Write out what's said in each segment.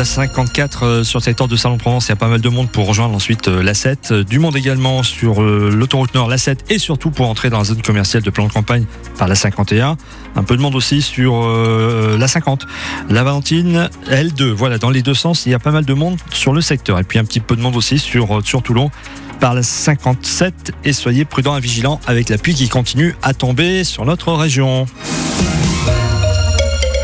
la 54 sur le secteur de Salon-Provence. Il y a pas mal de monde pour rejoindre ensuite la 7. Du monde également sur l'autoroute Nord, la 7 et surtout pour entrer dans la zone commerciale de plan de campagne par la 51. Un peu de monde aussi sur la 50. La Valentine, L2. Voilà, dans les deux sens, il y a pas mal de monde sur le secteur. Et puis un petit peu de monde aussi sur, sur Toulon par la 57 et soyez prudents et vigilants avec la pluie qui continue à tomber sur notre région.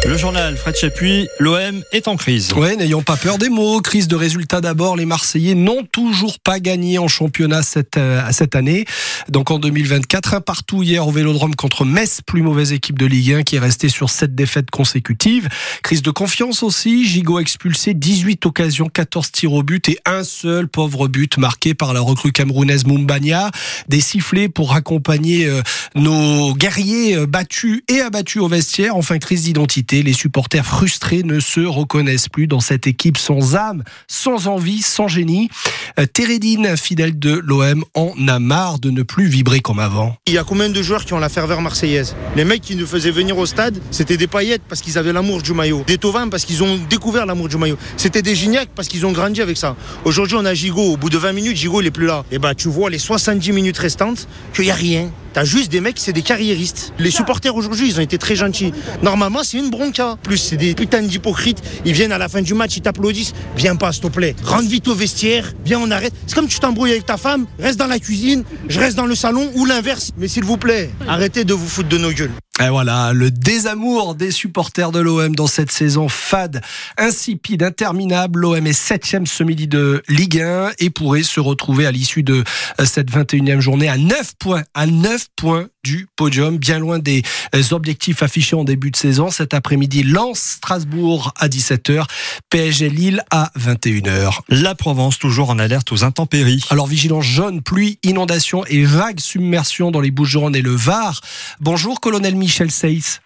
Le journal Fred Chapuis, l'OM est en crise. Oui, n'ayons pas peur des mots. Crise de résultats d'abord. Les Marseillais n'ont toujours pas gagné en championnat cette, euh, cette année. Donc en 2024, un partout hier au Vélodrome contre Metz, plus mauvaise équipe de Ligue 1 qui est restée sur sept défaites consécutives. Crise de confiance aussi. Gigot expulsé, 18 occasions, 14 tirs au but et un seul pauvre but marqué par la recrue camerounaise Mumbania. Des sifflets pour accompagner euh, nos guerriers euh, battus et abattus au vestiaire. Enfin, crise d'identité les supporters frustrés ne se reconnaissent plus dans cette équipe sans âme, sans envie, sans génie. Euh, Térédine, fidèle de l'OM, en a marre de ne plus vibrer comme avant. Il y a combien de joueurs qui ont la ferveur marseillaise? Les mecs qui nous faisaient venir au stade, c'était des paillettes parce qu'ils avaient l'amour du maillot. Des Tovins parce qu'ils ont découvert l'amour du maillot. C'était des Gignac parce qu'ils ont grandi avec ça. Aujourd'hui, on a Gigot. Au bout de 20 minutes, Gigot, il est plus là. Et bah, tu vois les 70 minutes restantes qu'il n'y a rien. T'as juste des mecs, c'est des carriéristes. Les supporters aujourd'hui, ils ont été très gentils. Normalement, c'est une bronca. Plus, c'est des putains d'hypocrites. Ils viennent à la fin du match, ils t'applaudissent. Viens pas, s'il te plaît. Rentre vite au vestiaire. Viens, on arrête. C'est comme tu t'embrouilles avec ta femme. Reste dans la cuisine. Je reste dans le salon ou l'inverse. Mais s'il vous plaît, arrêtez de vous foutre de nos gueules. Et voilà, le désamour des supporters de l'OM dans cette saison fade, insipide, interminable. L'OM est septième ce midi de Ligue 1 et pourrait se retrouver à l'issue de cette 21e journée à 9 points, à 9 points du podium, bien loin des objectifs affichés en début de saison. Cet après-midi, Lens Strasbourg à 17h, PSG Lille à 21h. La Provence toujours en alerte aux intempéries. Alors vigilance jaune, pluie, inondation et vague submersion dans les Bouches-du-Rhône et le Var. Bonjour colonel Michel Seyss.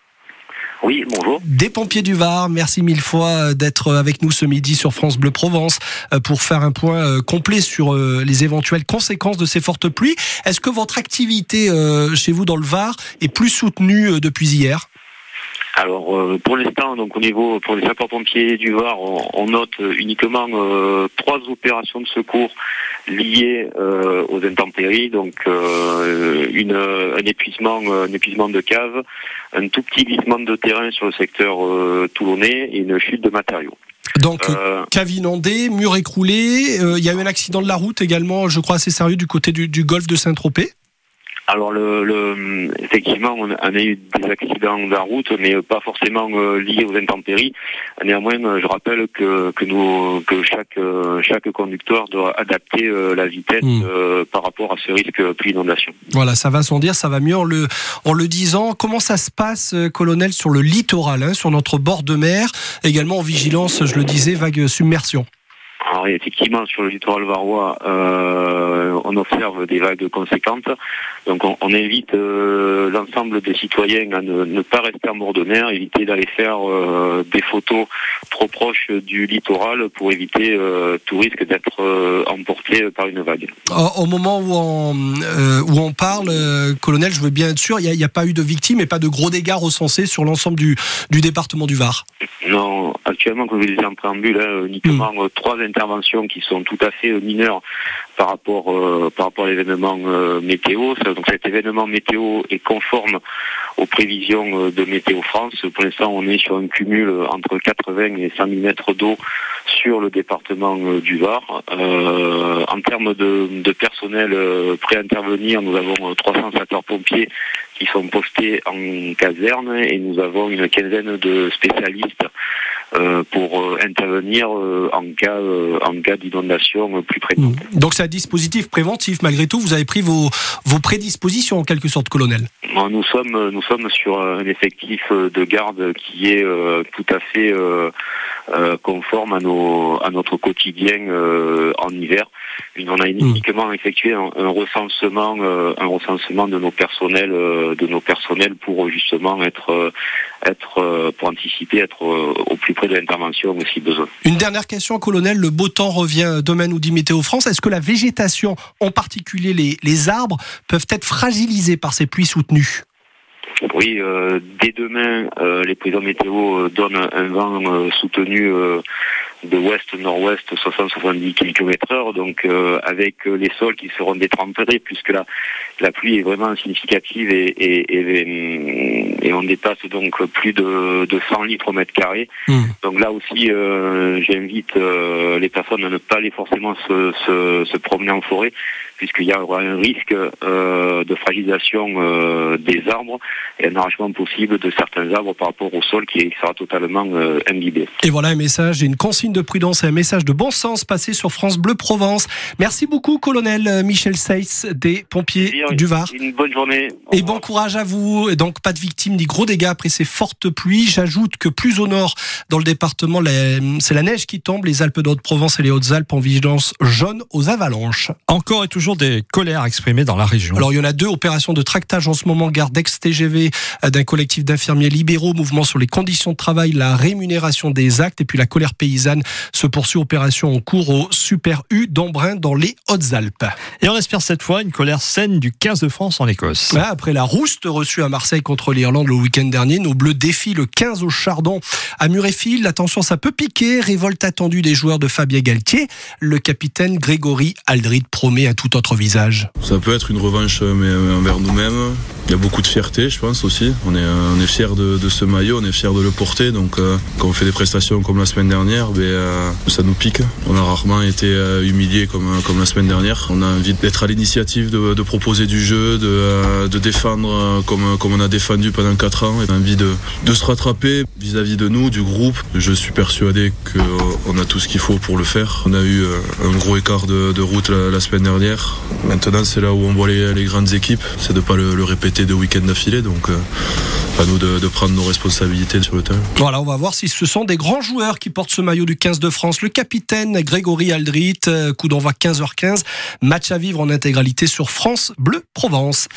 Oui, bonjour. Des pompiers du Var, merci mille fois d'être avec nous ce midi sur France Bleu Provence euh, pour faire un point euh, complet sur euh, les éventuelles conséquences de ces fortes pluies. Est-ce que votre activité chez vous dans le Var est plus soutenue depuis hier? Alors pour l'instant, donc au niveau pour les sapeurs-pompiers du Var, on, note uniquement trois opérations de secours liées aux intempéries, donc une, un épuisement, un épuisement de cave, un tout petit glissement de terrain sur le secteur euh, toulonnais et une chute de matériaux. Donc, euh, cave inondée, mur écroulé, euh, il y a eu un accident de la route également, je crois assez sérieux, du côté du, du golfe de Saint-Tropez alors, le, effectivement, on a eu des accidents de la route, mais pas forcément euh, liés aux intempéries. Néanmoins, je rappelle que, que, nous, que chaque, chaque conducteur doit adapter euh, la vitesse hmm. euh, par rapport à ce risque d'inondation. Voilà, ça va sans dire, ça va mieux en le, en le disant. Comment ça se passe, colonel, sur le littoral, hein, sur notre bord de mer, également en vigilance, je le disais, vague submersion alors effectivement, sur le littoral varois, euh, on observe des vagues conséquentes. Donc on, invite euh, l'ensemble des citoyens à ne, pas rester en bord de mer, éviter d'aller faire euh, des photos trop proches du littoral pour éviter tout risque d'être emporté par une vague. Au moment où on, où on parle, colonel, je veux bien être sûr, il n'y a, pas eu de victimes et pas de gros dégâts recensés sur l'ensemble du, du département du Var? Non, actuellement, comme je le disais en préambule, hein, uniquement hmm. trois interventions qui sont tout à fait mineures par rapport euh, par rapport à l'événement euh, météo. Donc cet événement météo est conforme aux prévisions euh, de Météo France. Pour l'instant, on est sur un cumul entre 80 et 100 000 mètres d'eau sur le département du Var. en termes de, de personnel prêt à intervenir, nous avons 300 sapeurs-pompiers qui sont postés en caserne et nous avons une quinzaine de spécialistes euh, pour euh, intervenir euh, en cas, en cas d'inondation plus près. Mmh. Donc c'est un dispositif préventif malgré tout. Vous avez pris vos, vos prédispositions en quelque sorte, colonel. Nous sommes, nous sommes sur un effectif de garde qui est tout à fait conforme à, nos, à notre quotidien en hiver. On a mmh. uniquement effectué un, recensement, un recensement de nos personnels, de nos personnels pour justement être, être pour anticiper, être au plus de l'intervention aussi besoin. Une dernière question, colonel. Le beau temps revient demain, nous dit Météo France. Est-ce que la végétation, en particulier les, les arbres, peuvent être fragilisés par ces pluies soutenues? Oui, euh, dès demain, euh, les présidents météo euh, donnent un vent soutenu de ouest-nord-ouest 60-70 km heure, donc euh, avec euh, les sols qui seront détrempés puisque la, la pluie est vraiment significative et, et, et, on dépasse donc plus de, de 100 litres au mètre carré. Hmm. Donc là aussi, euh, j'invite les personnes à ne pas aller forcément se, se, se promener en forêt puisqu'il y aura un risque de fragilisation des arbres et un arrachement possible de certains arbres par rapport au sol qui sera totalement imbibé. Et voilà un message et une consigne de prudence et un message de bon sens passé sur France Bleu Provence. Merci beaucoup, colonel Michel Seyss des pompiers du Var. Une bonne journée. et bon courage à vous. Et donc, pas de victimes ni gros dégâts après ces fortes pluies. J'ajoute que plus au nord, dans le département, c'est la neige qui tombe. Les Alpes de Haute-Provence et les Hautes-Alpes en vigilance jaune aux avalanches. Encore et toujours des colères exprimées dans la région. Alors il y en a deux opérations de tractage en ce moment, garde ex-TGV euh, d'un collectif d'infirmiers libéraux, mouvement sur les conditions de travail, la rémunération des actes et puis la colère paysanne se poursuit opération en cours au Super U d'Embrun dans les Hautes-Alpes. Et on espère cette fois une colère saine du 15 de France en Écosse. après la rouste reçue à Marseille contre l'Irlande le week-end dernier, nos Bleus défient le 15 au Chardon à Murrayfield. Attention, ça peut piquer. Révolte attendue des joueurs de Fabien Galtier. Le capitaine Grégory Aldrid promet à tout autre visage. Ça peut être une revanche mais envers nous-mêmes. Il y a beaucoup de fierté, je pense aussi. On est, on est fiers de, ce maillot, on est fiers de le porter. Donc, euh, quand on fait des prestations comme la semaine dernière, ben, euh, ça nous pique. On a rarement été euh, humiliés comme, comme la semaine dernière. On a envie d'être à l'initiative, de, proposer du jeu, de, défendre comme, on a défendu pendant 4 ans. On a envie de, de se rattraper vis-à-vis de nous, du groupe. Je suis persuadé qu'on a tout ce qu'il faut pour le faire. On a eu un gros écart de, route la, semaine dernière. Maintenant, c'est là où on voit les, grandes équipes. C'est de ne pas le répéter de week-ends d'affilée. Euh, à nous de, prendre nos responsabilités sur le terrain. Voilà, on va voir si ce sont des grands joueurs qui portent ce maillot du 15 de France. Le capitaine Grégory Aldrit, euh, coup d'envoi 15h15. Match à vivre en intégralité sur France Bleu Provence.